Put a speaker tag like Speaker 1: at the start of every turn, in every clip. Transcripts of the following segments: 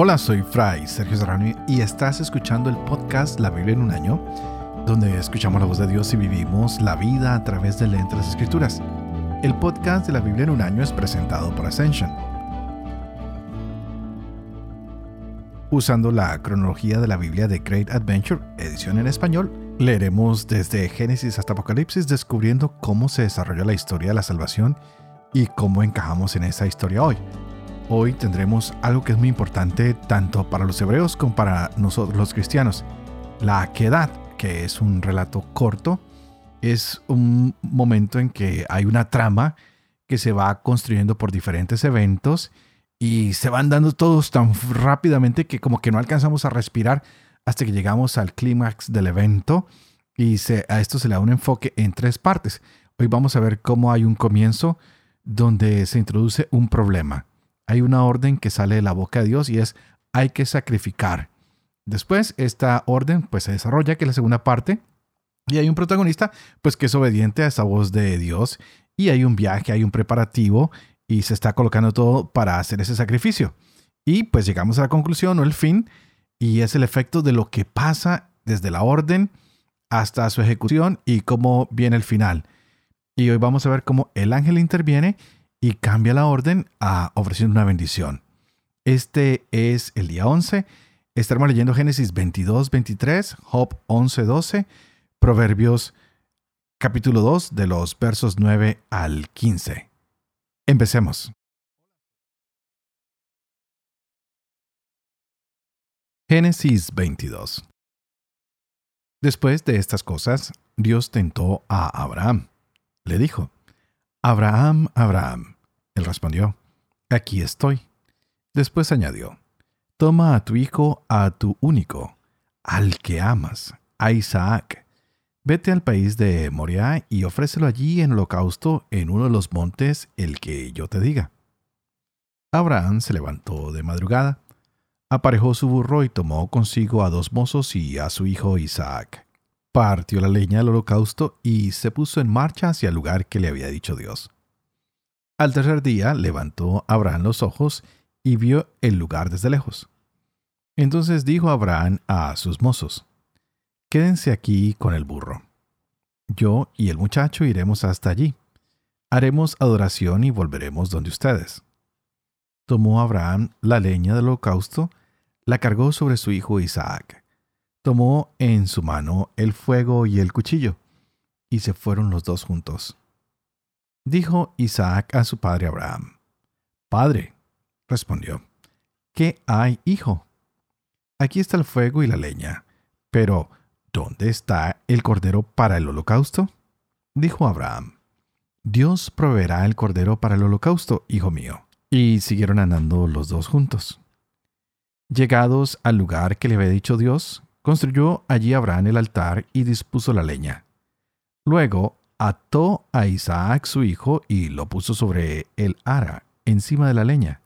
Speaker 1: Hola, soy Fray Sergio Serrano y estás escuchando el podcast La Biblia en un año, donde escuchamos la voz de Dios y vivimos la vida a través de las escrituras. El podcast de la Biblia en un año es presentado por Ascension. Usando la cronología de la Biblia de Great Adventure, edición en español, leeremos desde Génesis hasta Apocalipsis descubriendo cómo se desarrolló la historia de la salvación y cómo encajamos en esa historia hoy hoy tendremos algo que es muy importante tanto para los hebreos como para nosotros los cristianos. La quedad, que es un relato corto, es un momento en que hay una trama que se va construyendo por diferentes eventos y se van dando todos tan rápidamente que como que no alcanzamos a respirar hasta que llegamos al clímax del evento y a esto se le da un enfoque en tres partes. Hoy vamos a ver cómo hay un comienzo donde se introduce un problema hay una orden que sale de la boca de Dios y es hay que sacrificar. Después esta orden pues se desarrolla, que es la segunda parte, y hay un protagonista pues que es obediente a esa voz de Dios y hay un viaje, hay un preparativo y se está colocando todo para hacer ese sacrificio. Y pues llegamos a la conclusión o el fin y es el efecto de lo que pasa desde la orden hasta su ejecución y cómo viene el final. Y hoy vamos a ver cómo el ángel interviene y cambia la orden a ofreciendo una bendición. Este es el día 11. Estaremos leyendo Génesis 22, 23, Job 11, 12, Proverbios capítulo 2 de los versos 9 al 15. Empecemos. Génesis 22 Después de estas cosas, Dios tentó a Abraham. Le dijo, Abraham, Abraham. Él respondió, Aquí estoy. Después añadió, Toma a tu hijo, a tu único, al que amas, a Isaac. Vete al país de Moriah y ofrécelo allí en holocausto en uno de los montes, el que yo te diga. Abraham se levantó de madrugada, aparejó su burro y tomó consigo a dos mozos y a su hijo Isaac partió la leña del holocausto y se puso en marcha hacia el lugar que le había dicho Dios. Al tercer día levantó Abraham los ojos y vio el lugar desde lejos. Entonces dijo Abraham a sus mozos, Quédense aquí con el burro. Yo y el muchacho iremos hasta allí. Haremos adoración y volveremos donde ustedes. Tomó Abraham la leña del holocausto, la cargó sobre su hijo Isaac tomó en su mano el fuego y el cuchillo, y se fueron los dos juntos. Dijo Isaac a su padre Abraham, Padre, respondió, ¿qué hay, hijo? Aquí está el fuego y la leña, pero ¿dónde está el cordero para el holocausto? Dijo Abraham, Dios proveerá el cordero para el holocausto, hijo mío. Y siguieron andando los dos juntos. Llegados al lugar que le había dicho Dios, Construyó allí Abraham el altar y dispuso la leña. Luego ató a Isaac su hijo y lo puso sobre el ara, encima de la leña.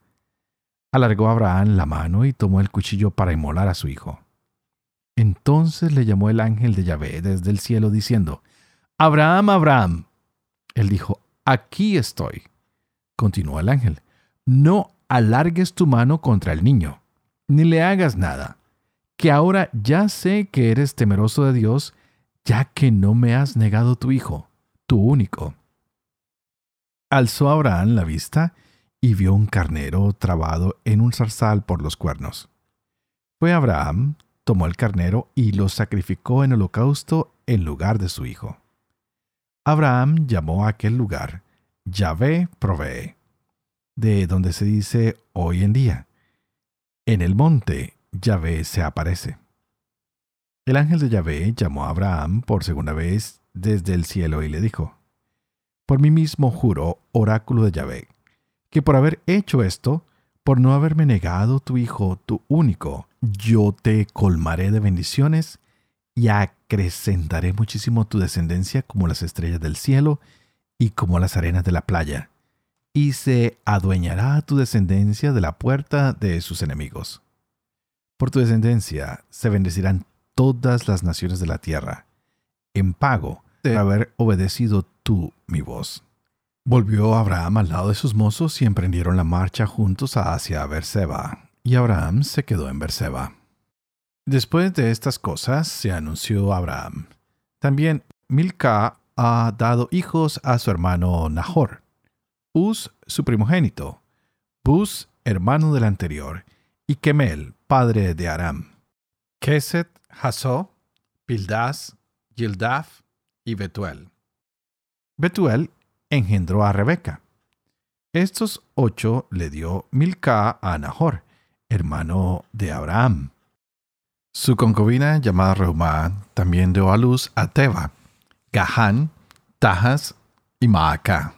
Speaker 1: Alargó Abraham la mano y tomó el cuchillo para inmolar a su hijo. Entonces le llamó el ángel de Yahvé desde el cielo diciendo, Abraham, Abraham. Él dijo, aquí estoy. Continuó el ángel, no alargues tu mano contra el niño, ni le hagas nada que ahora ya sé que eres temeroso de Dios, ya que no me has negado tu hijo, tu único. Alzó Abraham la vista y vio un carnero trabado en un zarzal por los cuernos. Fue Abraham, tomó el carnero y lo sacrificó en holocausto en lugar de su hijo. Abraham llamó a aquel lugar Yahvé provee, de donde se dice hoy en día. En el monte Yahvé se aparece. El ángel de Yahvé llamó a Abraham por segunda vez desde el cielo y le dijo, Por mí mismo juro, oráculo de Yahvé, que por haber hecho esto, por no haberme negado tu hijo, tu único, yo te colmaré de bendiciones y acrecentaré muchísimo tu descendencia como las estrellas del cielo y como las arenas de la playa, y se adueñará tu descendencia de la puerta de sus enemigos. Por tu descendencia se bendecirán todas las naciones de la tierra, en pago de haber obedecido tú mi voz. Volvió Abraham al lado de sus mozos y emprendieron la marcha juntos hacia Berseba. y Abraham se quedó en Berseba. Después de estas cosas se anunció a Abraham. También Milca ha dado hijos a su hermano Nahor, Uz su primogénito, Bus hermano del anterior, y Kemel, padre de Aram. Keset, Hasó, Pildas, Gildaf y Betuel. Betuel engendró a Rebeca. Estos ocho le dio Milca a Nahor, hermano de Abraham. Su concubina llamada Reumá también dio a luz a Teba, Gahán, Tajas y Maaca.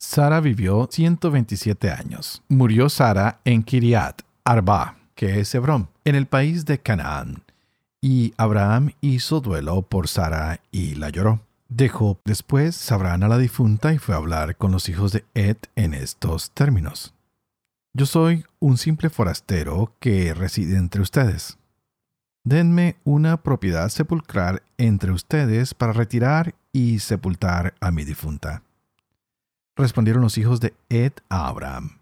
Speaker 1: Sara vivió 127 años. Murió Sara en Kiriat, Arba, que es Hebrón, en el país de Canaán. Y Abraham hizo duelo por Sara y la lloró. Dejó después Abraham a la difunta y fue a hablar con los hijos de Ed en estos términos. Yo soy un simple forastero que reside entre ustedes. Denme una propiedad sepulcral entre ustedes para retirar y sepultar a mi difunta. Respondieron los hijos de Ed a Abraham.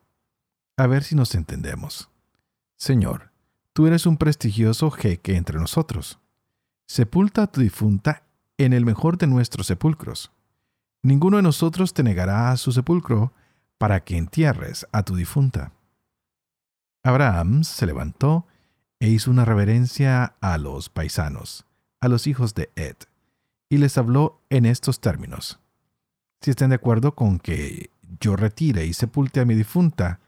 Speaker 1: A ver si nos entendemos. Señor, tú eres un prestigioso jeque entre nosotros. Sepulta a tu difunta en el mejor de nuestros sepulcros. Ninguno de nosotros te negará a su sepulcro para que entierres a tu difunta. Abraham se levantó e hizo una reverencia a los paisanos, a los hijos de Ed, y les habló en estos términos si estén de acuerdo con que yo retire y sepulte a mi difunta,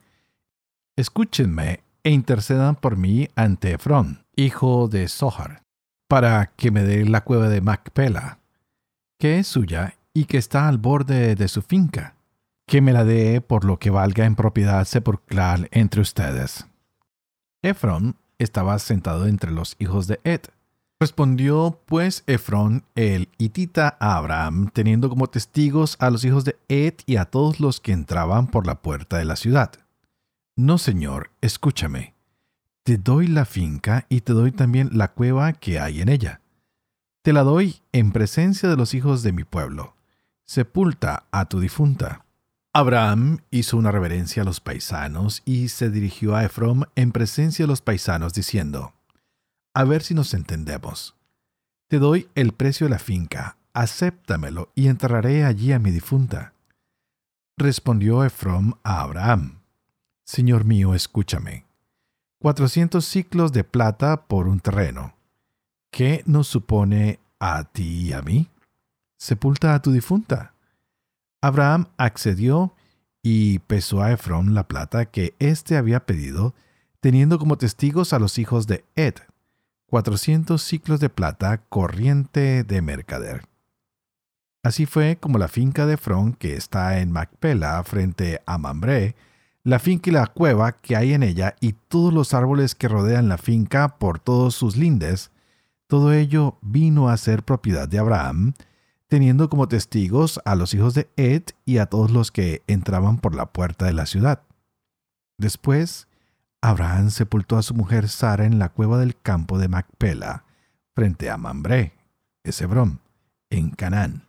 Speaker 1: escúchenme e intercedan por mí ante Efrón, hijo de Zohar, para que me dé la cueva de Macpela, que es suya y que está al borde de su finca, que me la dé por lo que valga en propiedad sepulcral entre ustedes. Efrón estaba sentado entre los hijos de Ed, Respondió pues Efrón el hitita a Abraham, teniendo como testigos a los hijos de Ed y a todos los que entraban por la puerta de la ciudad. No, señor, escúchame. Te doy la finca y te doy también la cueva que hay en ella. Te la doy en presencia de los hijos de mi pueblo. Sepulta a tu difunta. Abraham hizo una reverencia a los paisanos y se dirigió a Efrón en presencia de los paisanos, diciendo, a ver si nos entendemos. Te doy el precio de la finca, acéptamelo y enterraré allí a mi difunta. Respondió Efrom a Abraham, Señor mío, escúchame. Cuatrocientos ciclos de plata por un terreno. ¿Qué nos supone a ti y a mí? Sepulta a tu difunta. Abraham accedió y pesó a Efrón la plata que éste había pedido, teniendo como testigos a los hijos de Ed, 400 ciclos de plata corriente de mercader. Así fue como la finca de Fron, que está en Macpela, frente a Mambré, la finca y la cueva que hay en ella y todos los árboles que rodean la finca por todos sus lindes, todo ello vino a ser propiedad de Abraham, teniendo como testigos a los hijos de Ed y a todos los que entraban por la puerta de la ciudad. Después, Abraham sepultó a su mujer Sara en la cueva del campo de Macpela, frente a Mambré, Hebrón, en Canaán.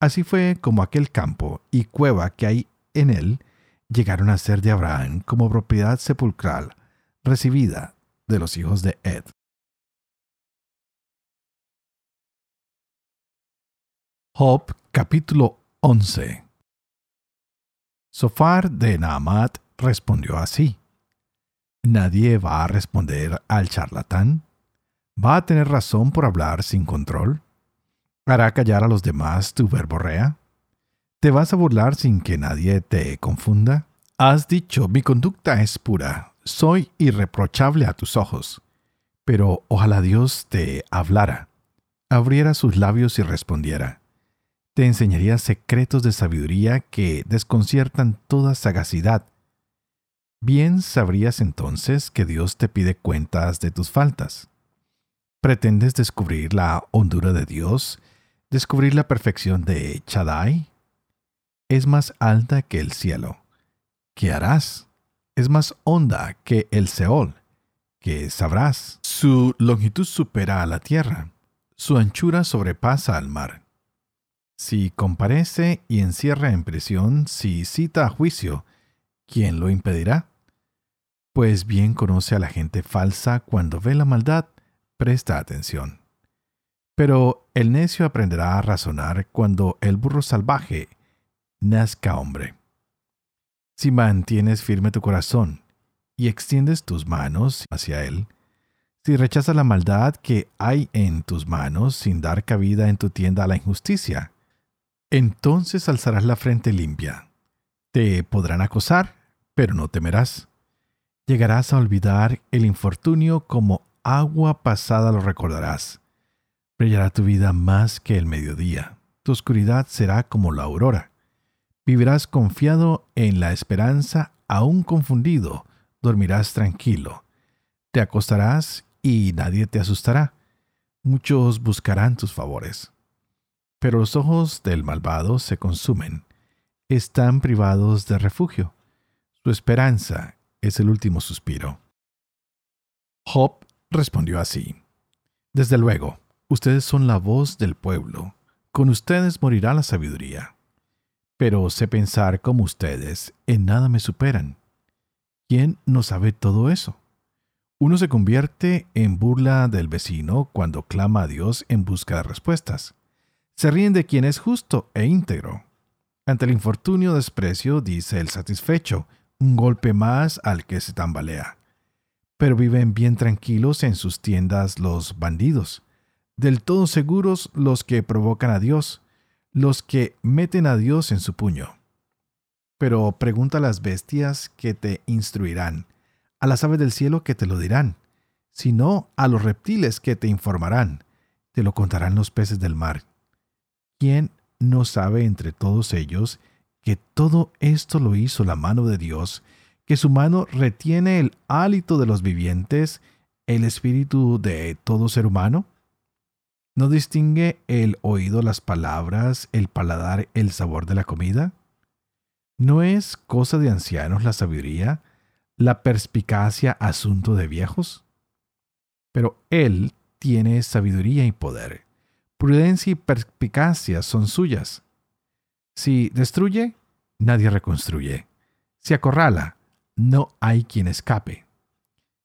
Speaker 1: Así fue como aquel campo y cueva que hay en él llegaron a ser de Abraham como propiedad sepulcral recibida de los hijos de Ed. Job capítulo 11 Sofar de Naamat respondió así. Nadie va a responder al charlatán. ¿Va a tener razón por hablar sin control? ¿Hará callar a los demás tu verborrea? ¿Te vas a burlar sin que nadie te confunda? Has dicho, mi conducta es pura, soy irreprochable a tus ojos. Pero ojalá Dios te hablara, abriera sus labios y respondiera. Te enseñaría secretos de sabiduría que desconciertan toda sagacidad bien sabrías entonces que Dios te pide cuentas de tus faltas. ¿Pretendes descubrir la hondura de Dios? ¿Descubrir la perfección de Chadai? Es más alta que el cielo. ¿Qué harás? Es más honda que el Seol. ¿Qué sabrás? Su longitud supera a la tierra. Su anchura sobrepasa al mar. Si comparece y encierra en prisión, si cita a juicio, ¿quién lo impedirá? Pues bien conoce a la gente falsa cuando ve la maldad, presta atención. Pero el necio aprenderá a razonar cuando el burro salvaje nazca hombre. Si mantienes firme tu corazón y extiendes tus manos hacia él, si rechazas la maldad que hay en tus manos sin dar cabida en tu tienda a la injusticia, entonces alzarás la frente limpia. Te podrán acosar, pero no temerás. Llegarás a olvidar el infortunio como agua pasada lo recordarás. Brillará tu vida más que el mediodía. Tu oscuridad será como la aurora. Vivirás confiado en la esperanza, aún confundido, dormirás tranquilo. Te acostarás y nadie te asustará. Muchos buscarán tus favores. Pero los ojos del malvado se consumen. Están privados de refugio. Su esperanza es el último suspiro. Job respondió así. Desde luego, ustedes son la voz del pueblo. Con ustedes morirá la sabiduría. Pero sé pensar como ustedes, en nada me superan. ¿Quién no sabe todo eso? Uno se convierte en burla del vecino cuando clama a Dios en busca de respuestas. Se ríen de quien es justo e íntegro. Ante el infortunio desprecio, dice el satisfecho, un golpe más al que se tambalea. Pero viven bien tranquilos en sus tiendas los bandidos, del todo seguros los que provocan a Dios, los que meten a Dios en su puño. Pero pregunta a las bestias que te instruirán, a las aves del cielo que te lo dirán, sino a los reptiles que te informarán, te lo contarán los peces del mar. ¿Quién no sabe entre todos ellos que todo esto lo hizo la mano de Dios, que su mano retiene el hálito de los vivientes, el espíritu de todo ser humano? ¿No distingue el oído las palabras, el paladar el sabor de la comida? ¿No es cosa de ancianos la sabiduría, la perspicacia asunto de viejos? Pero Él tiene sabiduría y poder. Prudencia y perspicacia son suyas. Si destruye, nadie reconstruye. Si acorrala, no hay quien escape.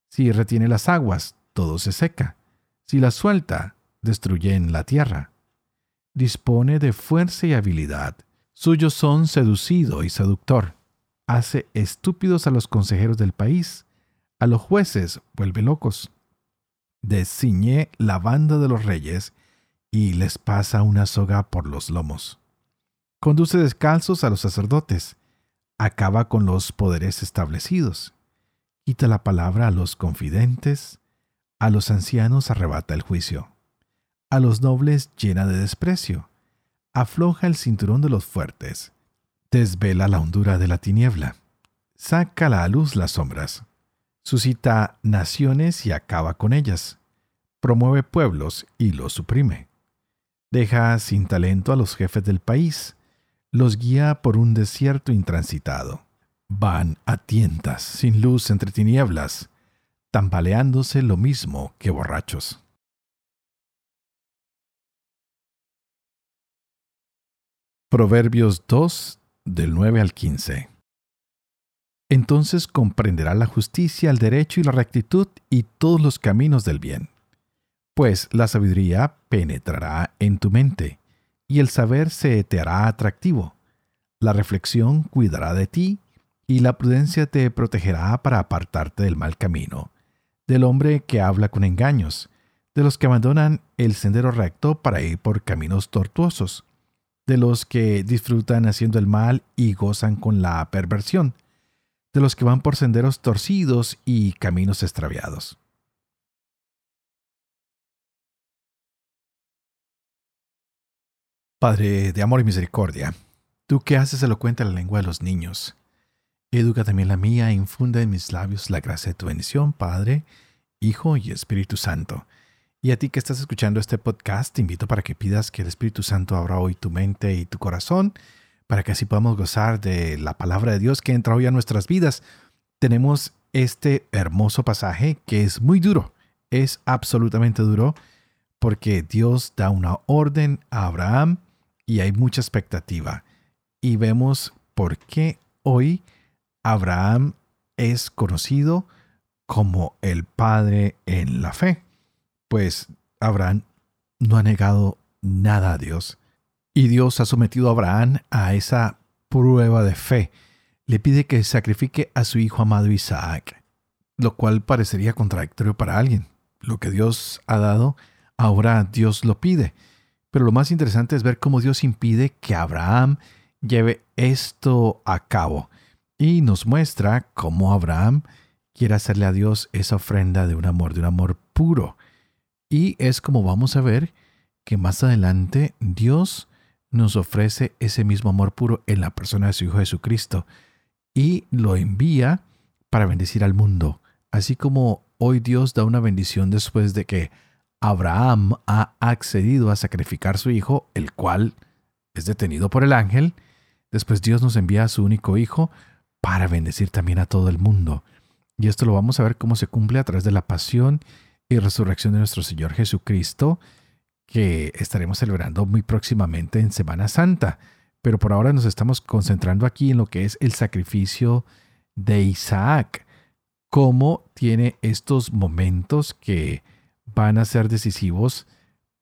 Speaker 1: Si retiene las aguas, todo se seca. Si las suelta, destruye en la tierra. Dispone de fuerza y habilidad. Suyos son seducido y seductor hace estúpidos a los consejeros del país, a los jueces vuelve locos. Desciñe la banda de los reyes y les pasa una soga por los lomos. Conduce descalzos a los sacerdotes, acaba con los poderes establecidos, quita la palabra a los confidentes, a los ancianos arrebata el juicio, a los nobles llena de desprecio, afloja el cinturón de los fuertes, desvela la hondura de la tiniebla, saca a la luz las sombras, suscita naciones y acaba con ellas, promueve pueblos y los suprime, deja sin talento a los jefes del país, los guía por un desierto intransitado, van a tientas sin luz entre tinieblas, tambaleándose lo mismo que borrachos. Proverbios 2 del 9 al 15. Entonces comprenderá la justicia, el derecho y la rectitud y todos los caminos del bien. Pues la sabiduría penetrará en tu mente, y el saber se te hará atractivo. La reflexión cuidará de ti, y la prudencia te protegerá para apartarte del mal camino, del hombre que habla con engaños, de los que abandonan el sendero recto para ir por caminos tortuosos de los que disfrutan haciendo el mal y gozan con la perversión, de los que van por senderos torcidos y caminos extraviados. Padre de amor y misericordia, tú que haces elocuente la lengua de los niños, educa también la mía e infunde en mis labios la gracia de tu bendición, Padre, Hijo y Espíritu Santo y a ti que estás escuchando este podcast, te invito para que pidas que el Espíritu Santo abra hoy tu mente y tu corazón, para que así podamos gozar de la palabra de Dios que entra hoy a nuestras vidas. Tenemos este hermoso pasaje que es muy duro, es absolutamente duro, porque Dios da una orden a Abraham y hay mucha expectativa. Y vemos por qué hoy Abraham es conocido como el Padre en la fe, pues Abraham no ha negado nada a Dios. Y Dios ha sometido a Abraham a esa prueba de fe. Le pide que sacrifique a su hijo amado Isaac, lo cual parecería contradictorio para alguien. Lo que Dios ha dado, ahora Dios lo pide. Pero lo más interesante es ver cómo Dios impide que Abraham lleve esto a cabo. Y nos muestra cómo Abraham quiere hacerle a Dios esa ofrenda de un amor, de un amor puro. Y es como vamos a ver que más adelante Dios nos ofrece ese mismo amor puro en la persona de su Hijo Jesucristo y lo envía para bendecir al mundo. Así como hoy Dios da una bendición después de que Abraham ha accedido a sacrificar su hijo, el cual es detenido por el ángel, después Dios nos envía a su único hijo para bendecir también a todo el mundo. Y esto lo vamos a ver cómo se cumple a través de la pasión y resurrección de nuestro Señor Jesucristo, que estaremos celebrando muy próximamente en Semana Santa. Pero por ahora nos estamos concentrando aquí en lo que es el sacrificio de Isaac, cómo tiene estos momentos que van a ser decisivos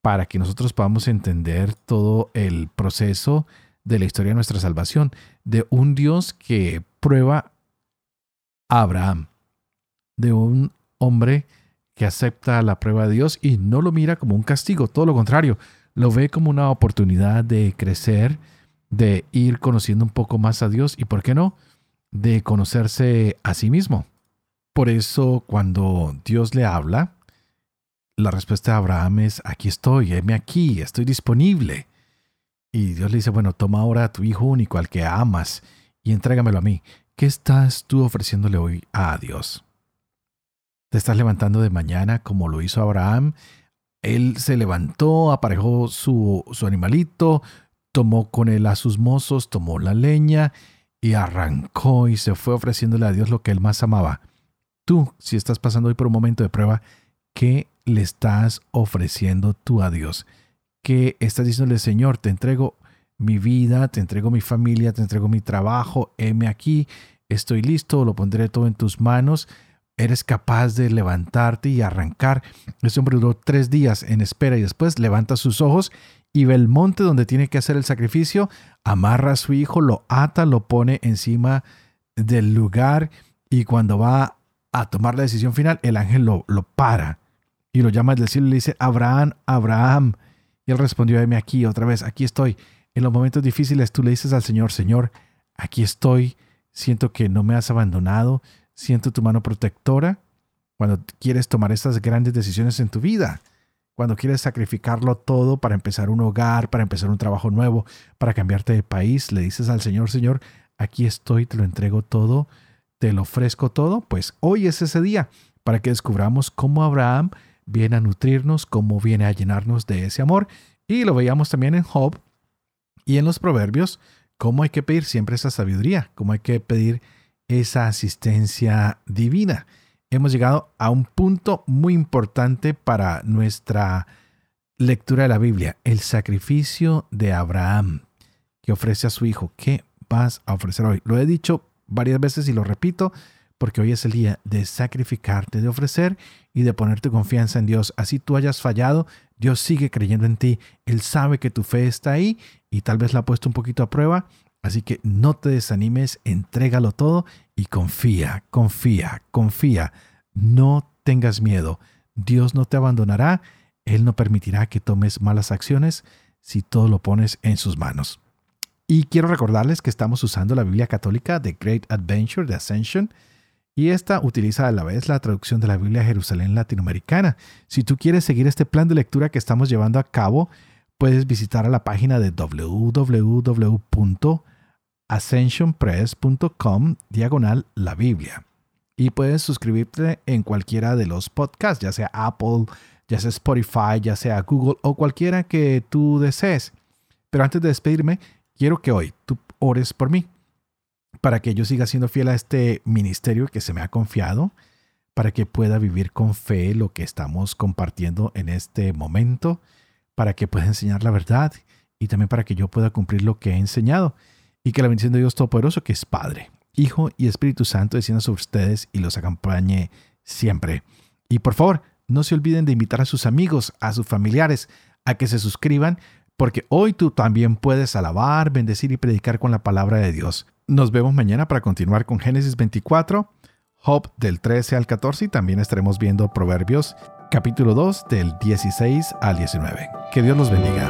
Speaker 1: para que nosotros podamos entender todo el proceso de la historia de nuestra salvación, de un Dios que prueba a Abraham, de un hombre que acepta la prueba de Dios y no lo mira como un castigo, todo lo contrario, lo ve como una oportunidad de crecer, de ir conociendo un poco más a Dios y, ¿por qué no?, de conocerse a sí mismo. Por eso cuando Dios le habla, la respuesta de Abraham es, aquí estoy, heme aquí, estoy disponible. Y Dios le dice, bueno, toma ahora a tu hijo único, al que amas, y entrégamelo a mí. ¿Qué estás tú ofreciéndole hoy a Dios? Te estás levantando de mañana como lo hizo Abraham. Él se levantó, aparejó su, su animalito, tomó con él a sus mozos, tomó la leña y arrancó y se fue ofreciéndole a Dios lo que él más amaba. Tú, si estás pasando hoy por un momento de prueba, ¿qué le estás ofreciendo tú a Dios? ¿Qué estás diciéndole, Señor, te entrego mi vida, te entrego mi familia, te entrego mi trabajo, heme aquí, estoy listo, lo pondré todo en tus manos eres capaz de levantarte y arrancar. Este hombre duró tres días en espera y después levanta sus ojos y ve el monte donde tiene que hacer el sacrificio, amarra a su hijo, lo ata, lo pone encima del lugar y cuando va a tomar la decisión final, el ángel lo, lo para y lo llama del cielo y le dice, Abraham, Abraham. Y él respondió, heme aquí otra vez, aquí estoy. En los momentos difíciles tú le dices al Señor, Señor, aquí estoy, siento que no me has abandonado, Siento tu mano protectora cuando quieres tomar estas grandes decisiones en tu vida. Cuando quieres sacrificarlo todo para empezar un hogar, para empezar un trabajo nuevo, para cambiarte de país, le dices al Señor, Señor, aquí estoy, te lo entrego todo, te lo ofrezco todo, pues hoy es ese día para que descubramos cómo Abraham viene a nutrirnos, cómo viene a llenarnos de ese amor. Y lo veíamos también en Job y en los proverbios, cómo hay que pedir siempre esa sabiduría, cómo hay que pedir esa asistencia divina. Hemos llegado a un punto muy importante para nuestra lectura de la Biblia, el sacrificio de Abraham que ofrece a su hijo. ¿Qué vas a ofrecer hoy? Lo he dicho varias veces y lo repito porque hoy es el día de sacrificarte, de ofrecer y de poner tu confianza en Dios. Así tú hayas fallado, Dios sigue creyendo en ti. Él sabe que tu fe está ahí y tal vez la ha puesto un poquito a prueba Así que no te desanimes, entrégalo todo y confía, confía, confía. No tengas miedo. Dios no te abandonará. Él no permitirá que tomes malas acciones si todo lo pones en sus manos. Y quiero recordarles que estamos usando la Biblia católica de Great Adventure de Ascension y esta utiliza a la vez la traducción de la Biblia Jerusalén latinoamericana. Si tú quieres seguir este plan de lectura que estamos llevando a cabo, puedes visitar a la página de www ascensionpress.com diagonal la Biblia. Y puedes suscribirte en cualquiera de los podcasts, ya sea Apple, ya sea Spotify, ya sea Google o cualquiera que tú desees. Pero antes de despedirme, quiero que hoy tú ores por mí, para que yo siga siendo fiel a este ministerio que se me ha confiado, para que pueda vivir con fe lo que estamos compartiendo en este momento, para que pueda enseñar la verdad y también para que yo pueda cumplir lo que he enseñado y que la bendición de Dios Todopoderoso, que es Padre, Hijo y Espíritu Santo, descienda sobre ustedes y los acompañe siempre. Y por favor, no se olviden de invitar a sus amigos, a sus familiares, a que se suscriban, porque hoy tú también puedes alabar, bendecir y predicar con la palabra de Dios. Nos vemos mañana para continuar con Génesis 24, Job del 13 al 14 y también estaremos viendo Proverbios capítulo 2 del 16 al 19. Que Dios los bendiga.